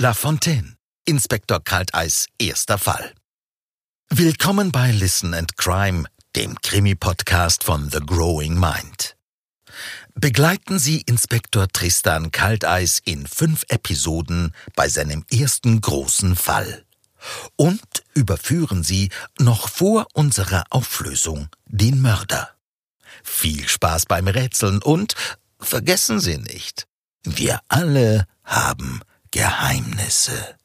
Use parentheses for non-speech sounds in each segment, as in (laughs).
La Fontaine, Inspektor Kalteis, erster Fall. Willkommen bei Listen and Crime, dem Krimi-Podcast von The Growing Mind. Begleiten Sie Inspektor Tristan Kalteis in fünf Episoden bei seinem ersten großen Fall. Und überführen Sie noch vor unserer Auflösung den Mörder. Viel Spaß beim Rätseln und vergessen Sie nicht, wir alle haben Geheimnisse.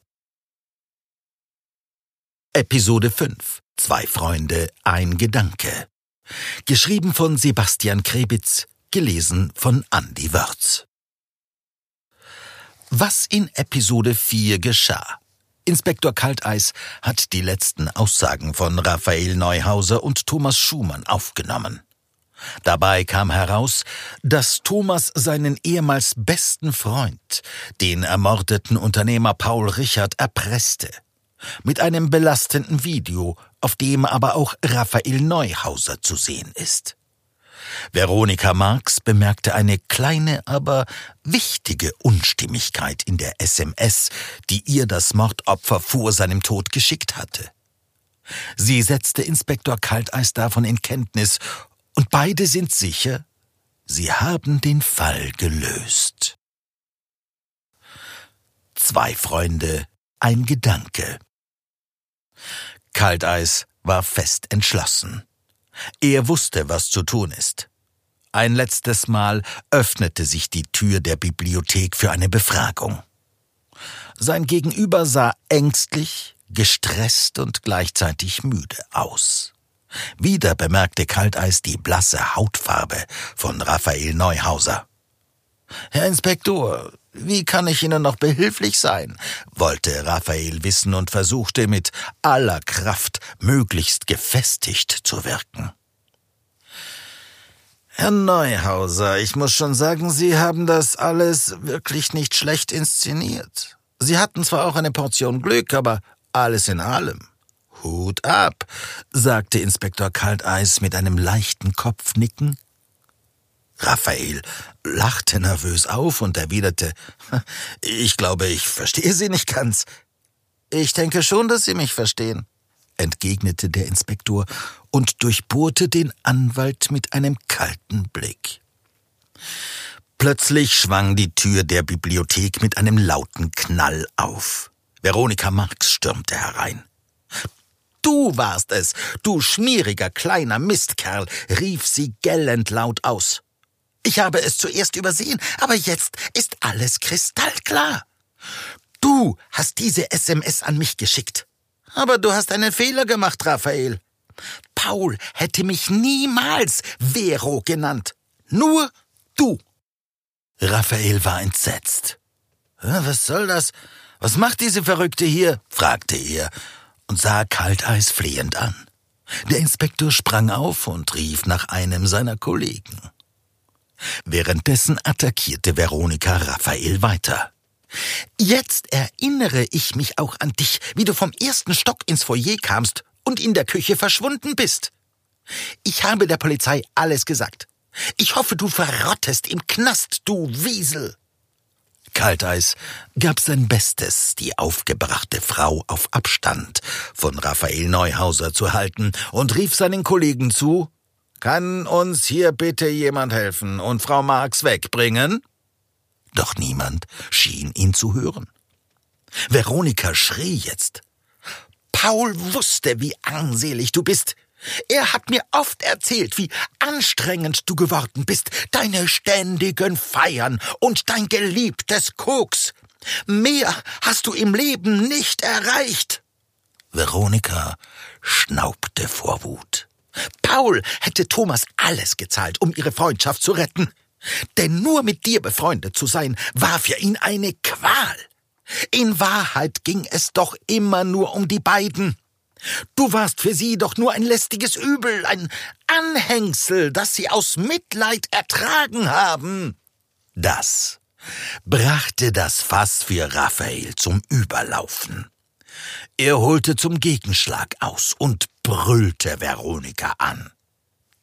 Episode 5 Zwei Freunde, ein Gedanke. Geschrieben von Sebastian Krebitz, gelesen von Andy Wörz. Was in Episode 4 geschah. Inspektor Kalteis hat die letzten Aussagen von Raphael Neuhauser und Thomas Schumann aufgenommen. Dabei kam heraus, dass Thomas seinen ehemals besten Freund, den ermordeten Unternehmer Paul Richard, erpresste. Mit einem belastenden Video, auf dem aber auch Raphael Neuhauser zu sehen ist. Veronika Marx bemerkte eine kleine, aber wichtige Unstimmigkeit in der SMS, die ihr das Mordopfer vor seinem Tod geschickt hatte. Sie setzte Inspektor Kalteis davon in Kenntnis und beide sind sicher, sie haben den Fall gelöst. Zwei Freunde, ein Gedanke. Kalteis war fest entschlossen. Er wusste, was zu tun ist. Ein letztes Mal öffnete sich die Tür der Bibliothek für eine Befragung. Sein Gegenüber sah ängstlich, gestresst und gleichzeitig müde aus. Wieder bemerkte Kalteis die blasse Hautfarbe von Raphael Neuhauser. Herr Inspektor, wie kann ich Ihnen noch behilflich sein? wollte Raphael wissen und versuchte mit aller Kraft möglichst gefestigt zu wirken. Herr Neuhauser, ich muss schon sagen, Sie haben das alles wirklich nicht schlecht inszeniert. Sie hatten zwar auch eine Portion Glück, aber alles in allem Hut ab, sagte Inspektor Kalteis mit einem leichten Kopfnicken. Raphael lachte nervös auf und erwiderte, (laughs) ich glaube, ich verstehe Sie nicht ganz. Ich denke schon, dass Sie mich verstehen, entgegnete der Inspektor und durchbohrte den Anwalt mit einem kalten Blick. Plötzlich schwang die Tür der Bibliothek mit einem lauten Knall auf. Veronika Marx stürmte herein. Du warst es, du schmieriger kleiner Mistkerl, rief sie gellend laut aus. Ich habe es zuerst übersehen, aber jetzt ist alles kristallklar. Du hast diese SMS an mich geschickt. Aber du hast einen Fehler gemacht, Raphael. Paul hätte mich niemals Vero genannt. Nur du. Raphael war entsetzt. Was soll das? Was macht diese Verrückte hier? fragte er und sah Kalteis flehend an. Der Inspektor sprang auf und rief nach einem seiner Kollegen. Währenddessen attackierte Veronika Raphael weiter. Jetzt erinnere ich mich auch an dich, wie du vom ersten Stock ins Foyer kamst und in der Küche verschwunden bist. Ich habe der Polizei alles gesagt. Ich hoffe, du verrottest im Knast, du Wiesel. Kalteis gab sein Bestes, die aufgebrachte Frau auf Abstand von Raphael Neuhauser zu halten und rief seinen Kollegen zu, kann uns hier bitte jemand helfen und Frau Marx wegbringen? Doch niemand schien ihn zu hören. Veronika schrie jetzt. Paul wusste, wie armselig du bist. Er hat mir oft erzählt, wie anstrengend du geworden bist, deine ständigen Feiern und dein geliebtes Koks. Mehr hast du im Leben nicht erreicht. Veronika schnaubte vor Wut. Paul hätte Thomas alles gezahlt, um ihre Freundschaft zu retten. Denn nur mit dir befreundet zu sein, war für ihn eine Qual. In Wahrheit ging es doch immer nur um die beiden. Du warst für sie doch nur ein lästiges Übel, ein Anhängsel, das sie aus Mitleid ertragen haben. Das brachte das Fass für Raphael zum Überlaufen. Er holte zum Gegenschlag aus und brüllte Veronika an.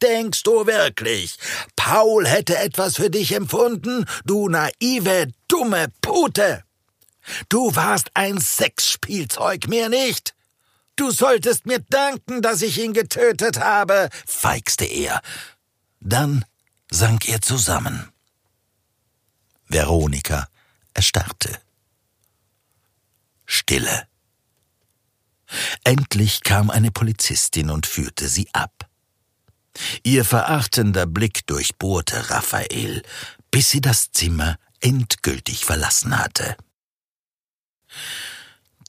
Denkst du wirklich, Paul hätte etwas für dich empfunden, du naive, dumme Pute? Du warst ein Sexspielzeug, mehr nicht. Du solltest mir danken, dass ich ihn getötet habe, feixte er. Dann sank er zusammen. Veronika erstarrte. Stille. Endlich kam eine Polizistin und führte sie ab. Ihr verachtender Blick durchbohrte Raphael, bis sie das Zimmer endgültig verlassen hatte.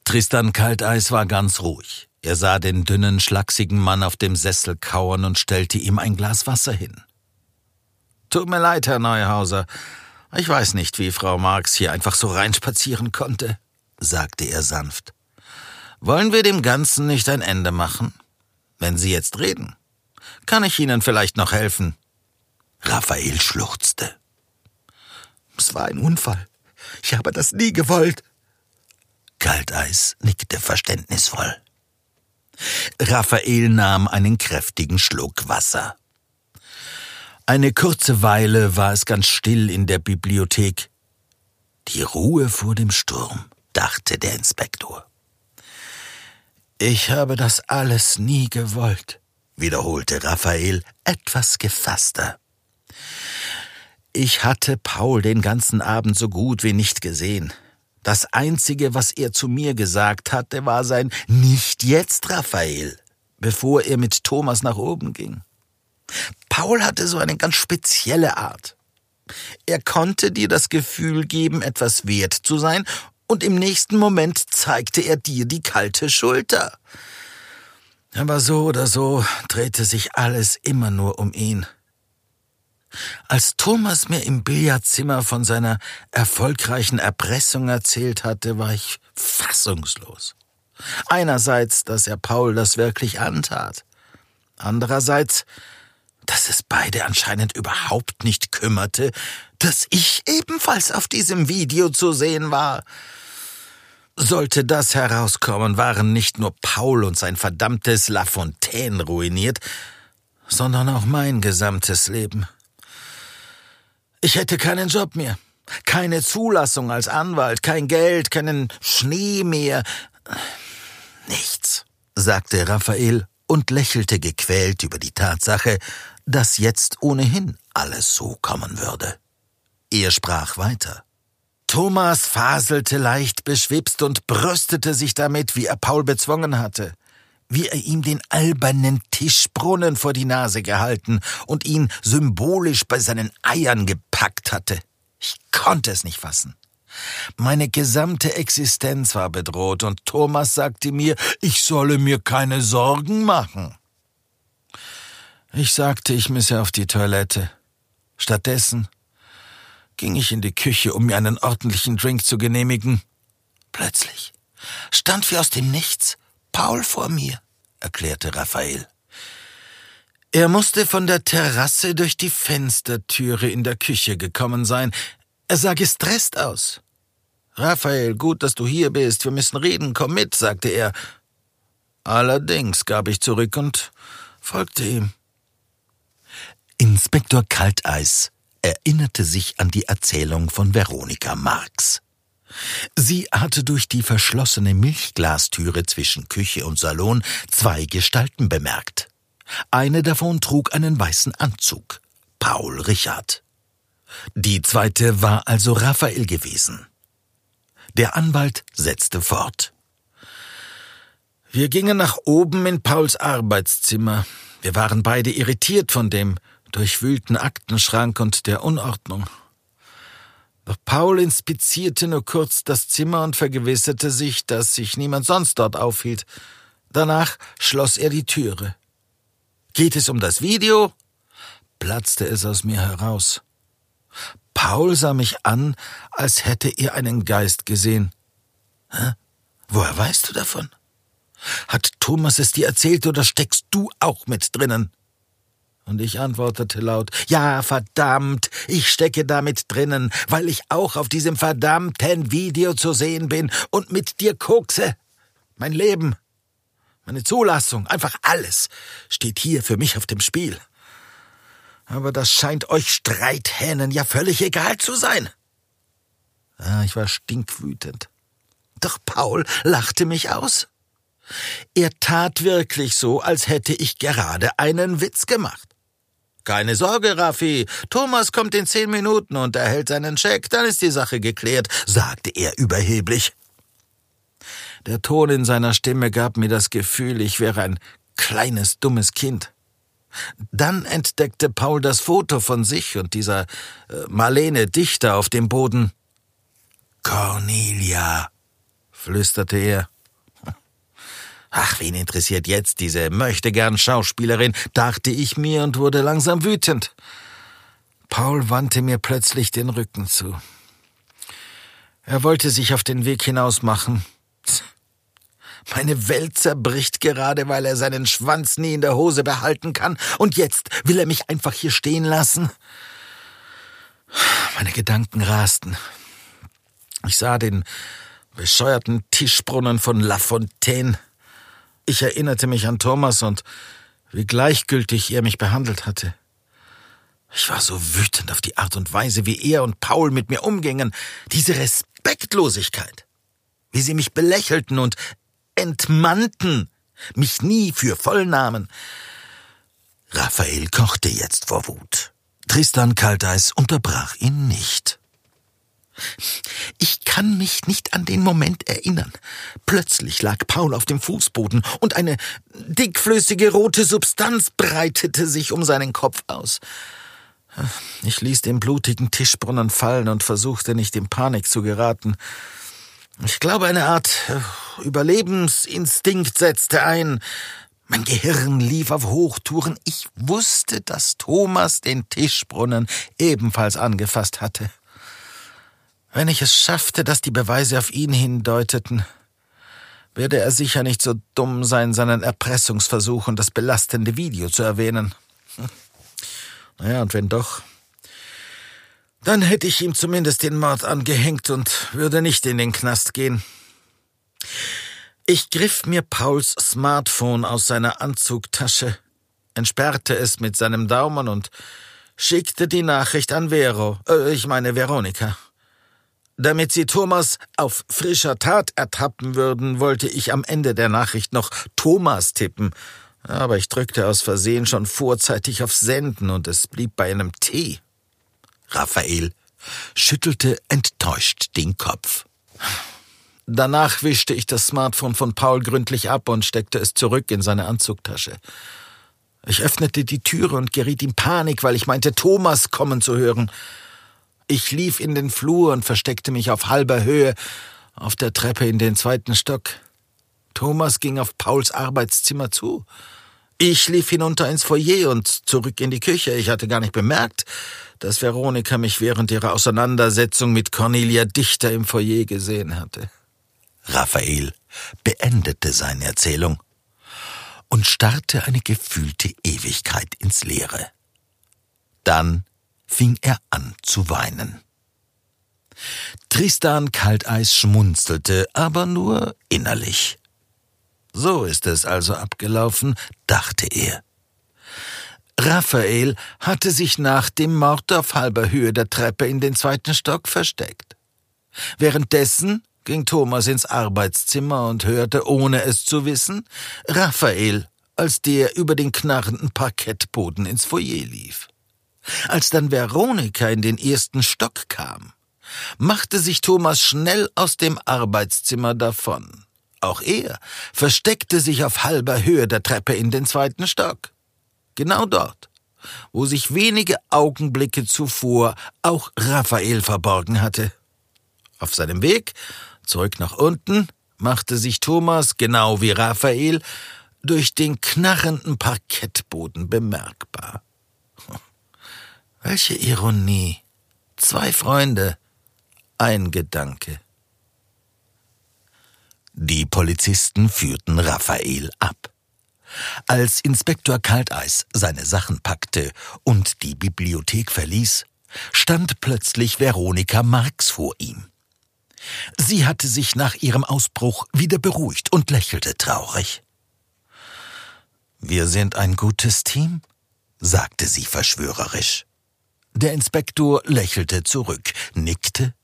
Tristan Kalteis war ganz ruhig. Er sah den dünnen, schlachsigen Mann auf dem Sessel kauern und stellte ihm ein Glas Wasser hin. Tut mir leid, Herr Neuhauser. Ich weiß nicht, wie Frau Marx hier einfach so reinspazieren konnte, sagte er sanft. Wollen wir dem Ganzen nicht ein Ende machen? Wenn Sie jetzt reden, kann ich Ihnen vielleicht noch helfen? Raphael schluchzte. Es war ein Unfall. Ich habe das nie gewollt. Kalteis nickte verständnisvoll. Raphael nahm einen kräftigen Schluck Wasser. Eine kurze Weile war es ganz still in der Bibliothek. Die Ruhe vor dem Sturm, dachte der Inspektor. Ich habe das alles nie gewollt, wiederholte Raphael etwas gefasster. Ich hatte Paul den ganzen Abend so gut wie nicht gesehen. Das Einzige, was er zu mir gesagt hatte, war sein Nicht jetzt, Raphael, bevor er mit Thomas nach oben ging. Paul hatte so eine ganz spezielle Art. Er konnte dir das Gefühl geben, etwas wert zu sein, und im nächsten Moment zeigte er dir die kalte Schulter. Aber so oder so drehte sich alles immer nur um ihn. Als Thomas mir im Billardzimmer von seiner erfolgreichen Erpressung erzählt hatte, war ich fassungslos. Einerseits, dass er Paul das wirklich antat. Andererseits, dass es beide anscheinend überhaupt nicht kümmerte, dass ich ebenfalls auf diesem Video zu sehen war. Sollte das herauskommen, waren nicht nur Paul und sein verdammtes La Fontaine ruiniert, sondern auch mein gesamtes Leben. Ich hätte keinen Job mehr, keine Zulassung als Anwalt, kein Geld, keinen Schnee mehr. Nichts, sagte Raphael und lächelte gequält über die Tatsache, dass jetzt ohnehin alles so kommen würde. Er sprach weiter. Thomas faselte leicht beschwipst und brüstete sich damit, wie er Paul bezwungen hatte wie er ihm den albernen Tischbrunnen vor die Nase gehalten und ihn symbolisch bei seinen Eiern gepackt hatte. Ich konnte es nicht fassen. Meine gesamte Existenz war bedroht und Thomas sagte mir, ich solle mir keine Sorgen machen. Ich sagte, ich müsse auf die Toilette. Stattdessen ging ich in die Küche, um mir einen ordentlichen Drink zu genehmigen. Plötzlich stand wie aus dem Nichts Paul vor mir, erklärte Raphael. Er musste von der Terrasse durch die Fenstertüre in der Küche gekommen sein. Er sah gestresst aus. Raphael, gut, dass du hier bist. Wir müssen reden. Komm mit, sagte er. Allerdings gab ich zurück und folgte ihm. Inspektor Kalteis erinnerte sich an die Erzählung von Veronika Marx. Sie hatte durch die verschlossene Milchglastüre zwischen Küche und Salon zwei Gestalten bemerkt. Eine davon trug einen weißen Anzug. Paul Richard. Die zweite war also Raphael gewesen. Der Anwalt setzte fort. Wir gingen nach oben in Pauls Arbeitszimmer. Wir waren beide irritiert von dem durchwühlten Aktenschrank und der Unordnung. Doch Paul inspizierte nur kurz das Zimmer und vergewisserte sich, dass sich niemand sonst dort aufhielt. Danach schloss er die Türe. Geht es um das Video? platzte es aus mir heraus. Paul sah mich an, als hätte er einen Geist gesehen. Hä? Woher weißt du davon? Hat Thomas es dir erzählt oder steckst du auch mit drinnen? Und ich antwortete laut, ja, verdammt, ich stecke damit drinnen, weil ich auch auf diesem verdammten Video zu sehen bin und mit dir kokse. Mein Leben, meine Zulassung, einfach alles steht hier für mich auf dem Spiel. Aber das scheint euch Streithähnen ja völlig egal zu sein. Ah, ich war stinkwütend. Doch Paul lachte mich aus. Er tat wirklich so, als hätte ich gerade einen Witz gemacht. Keine Sorge, Raffi. Thomas kommt in zehn Minuten und erhält seinen Scheck, dann ist die Sache geklärt, sagte er überheblich. Der Ton in seiner Stimme gab mir das Gefühl, ich wäre ein kleines, dummes Kind. Dann entdeckte Paul das Foto von sich und dieser äh, Marlene Dichter auf dem Boden. Cornelia, flüsterte er. (laughs) Ach, wen interessiert jetzt diese möchtegern Schauspielerin, dachte ich mir und wurde langsam wütend. Paul wandte mir plötzlich den Rücken zu. Er wollte sich auf den Weg hinaus machen. Meine Welt zerbricht gerade, weil er seinen Schwanz nie in der Hose behalten kann, und jetzt will er mich einfach hier stehen lassen. Meine Gedanken rasten. Ich sah den bescheuerten Tischbrunnen von La Fontaine ich erinnerte mich an Thomas und wie gleichgültig er mich behandelt hatte. Ich war so wütend auf die Art und Weise, wie er und Paul mit mir umgingen, diese Respektlosigkeit, wie sie mich belächelten und entmannten, mich nie für voll nahmen. Raphael kochte jetzt vor Wut. Tristan Kalteis unterbrach ihn nicht. Ich kann mich nicht an den Moment erinnern. Plötzlich lag Paul auf dem Fußboden und eine dickflüssige rote Substanz breitete sich um seinen Kopf aus. Ich ließ den blutigen Tischbrunnen fallen und versuchte nicht in Panik zu geraten. Ich glaube, eine Art äh, Überlebensinstinkt setzte ein. Mein Gehirn lief auf Hochtouren. Ich wusste, dass Thomas den Tischbrunnen ebenfalls angefasst hatte. Wenn ich es schaffte, dass die Beweise auf ihn hindeuteten, werde er sicher nicht so dumm sein, seinen Erpressungsversuch und das belastende Video zu erwähnen. Hm. Naja, und wenn doch, dann hätte ich ihm zumindest den Mord angehängt und würde nicht in den Knast gehen. Ich griff mir Pauls Smartphone aus seiner Anzugtasche, entsperrte es mit seinem Daumen und schickte die Nachricht an Vero, äh, ich meine Veronika. Damit sie Thomas auf frischer Tat ertappen würden, wollte ich am Ende der Nachricht noch Thomas tippen, aber ich drückte aus Versehen schon vorzeitig auf Senden und es blieb bei einem T. Raphael schüttelte enttäuscht den Kopf. Danach wischte ich das Smartphone von Paul gründlich ab und steckte es zurück in seine Anzugtasche. Ich öffnete die Türe und geriet in Panik, weil ich meinte, Thomas kommen zu hören. Ich lief in den Flur und versteckte mich auf halber Höhe auf der Treppe in den zweiten Stock. Thomas ging auf Pauls Arbeitszimmer zu. Ich lief hinunter ins Foyer und zurück in die Küche. Ich hatte gar nicht bemerkt, dass Veronika mich während ihrer Auseinandersetzung mit Cornelia Dichter im Foyer gesehen hatte. Raphael beendete seine Erzählung und starrte eine gefühlte Ewigkeit ins Leere. Dann fing er an zu weinen. Tristan Kalteis schmunzelte, aber nur innerlich. So ist es also abgelaufen, dachte er. Raphael hatte sich nach dem Mord auf halber Höhe der Treppe in den zweiten Stock versteckt. Währenddessen ging Thomas ins Arbeitszimmer und hörte, ohne es zu wissen, Raphael, als der über den knarrenden Parkettboden ins Foyer lief. Als dann Veronika in den ersten Stock kam, machte sich Thomas schnell aus dem Arbeitszimmer davon. Auch er versteckte sich auf halber Höhe der Treppe in den zweiten Stock. Genau dort, wo sich wenige Augenblicke zuvor auch Raphael verborgen hatte. Auf seinem Weg zurück nach unten machte sich Thomas, genau wie Raphael, durch den knarrenden Parkettboden bemerkbar. (laughs) Welche Ironie. Zwei Freunde, ein Gedanke. Die Polizisten führten Raphael ab. Als Inspektor Kalteis seine Sachen packte und die Bibliothek verließ, stand plötzlich Veronika Marx vor ihm. Sie hatte sich nach ihrem Ausbruch wieder beruhigt und lächelte traurig. Wir sind ein gutes Team, sagte sie verschwörerisch. Der Inspektor lächelte zurück, nickte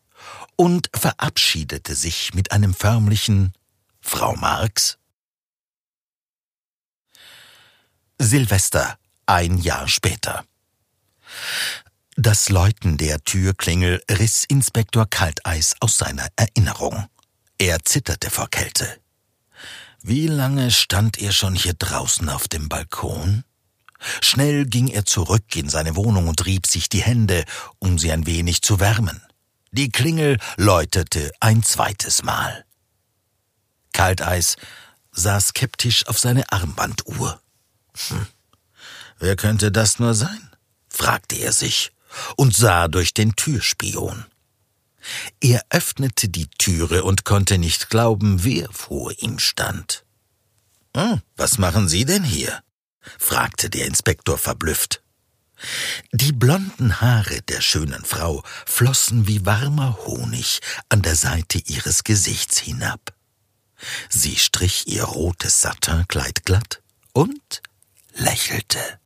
und verabschiedete sich mit einem förmlichen Frau Marx. Silvester, ein Jahr später. Das Läuten der Türklingel riss Inspektor Kalteis aus seiner Erinnerung. Er zitterte vor Kälte. Wie lange stand er schon hier draußen auf dem Balkon? Schnell ging er zurück in seine Wohnung und rieb sich die Hände, um sie ein wenig zu wärmen. Die Klingel läutete ein zweites Mal. Kalteis sah skeptisch auf seine Armbanduhr. Hm, wer könnte das nur sein? fragte er sich und sah durch den Türspion. Er öffnete die Türe und konnte nicht glauben, wer vor ihm stand. Hm, was machen Sie denn hier? fragte der Inspektor verblüfft. Die blonden Haare der schönen Frau flossen wie warmer Honig an der Seite ihres Gesichts hinab. Sie strich ihr rotes Satinkleid glatt und lächelte.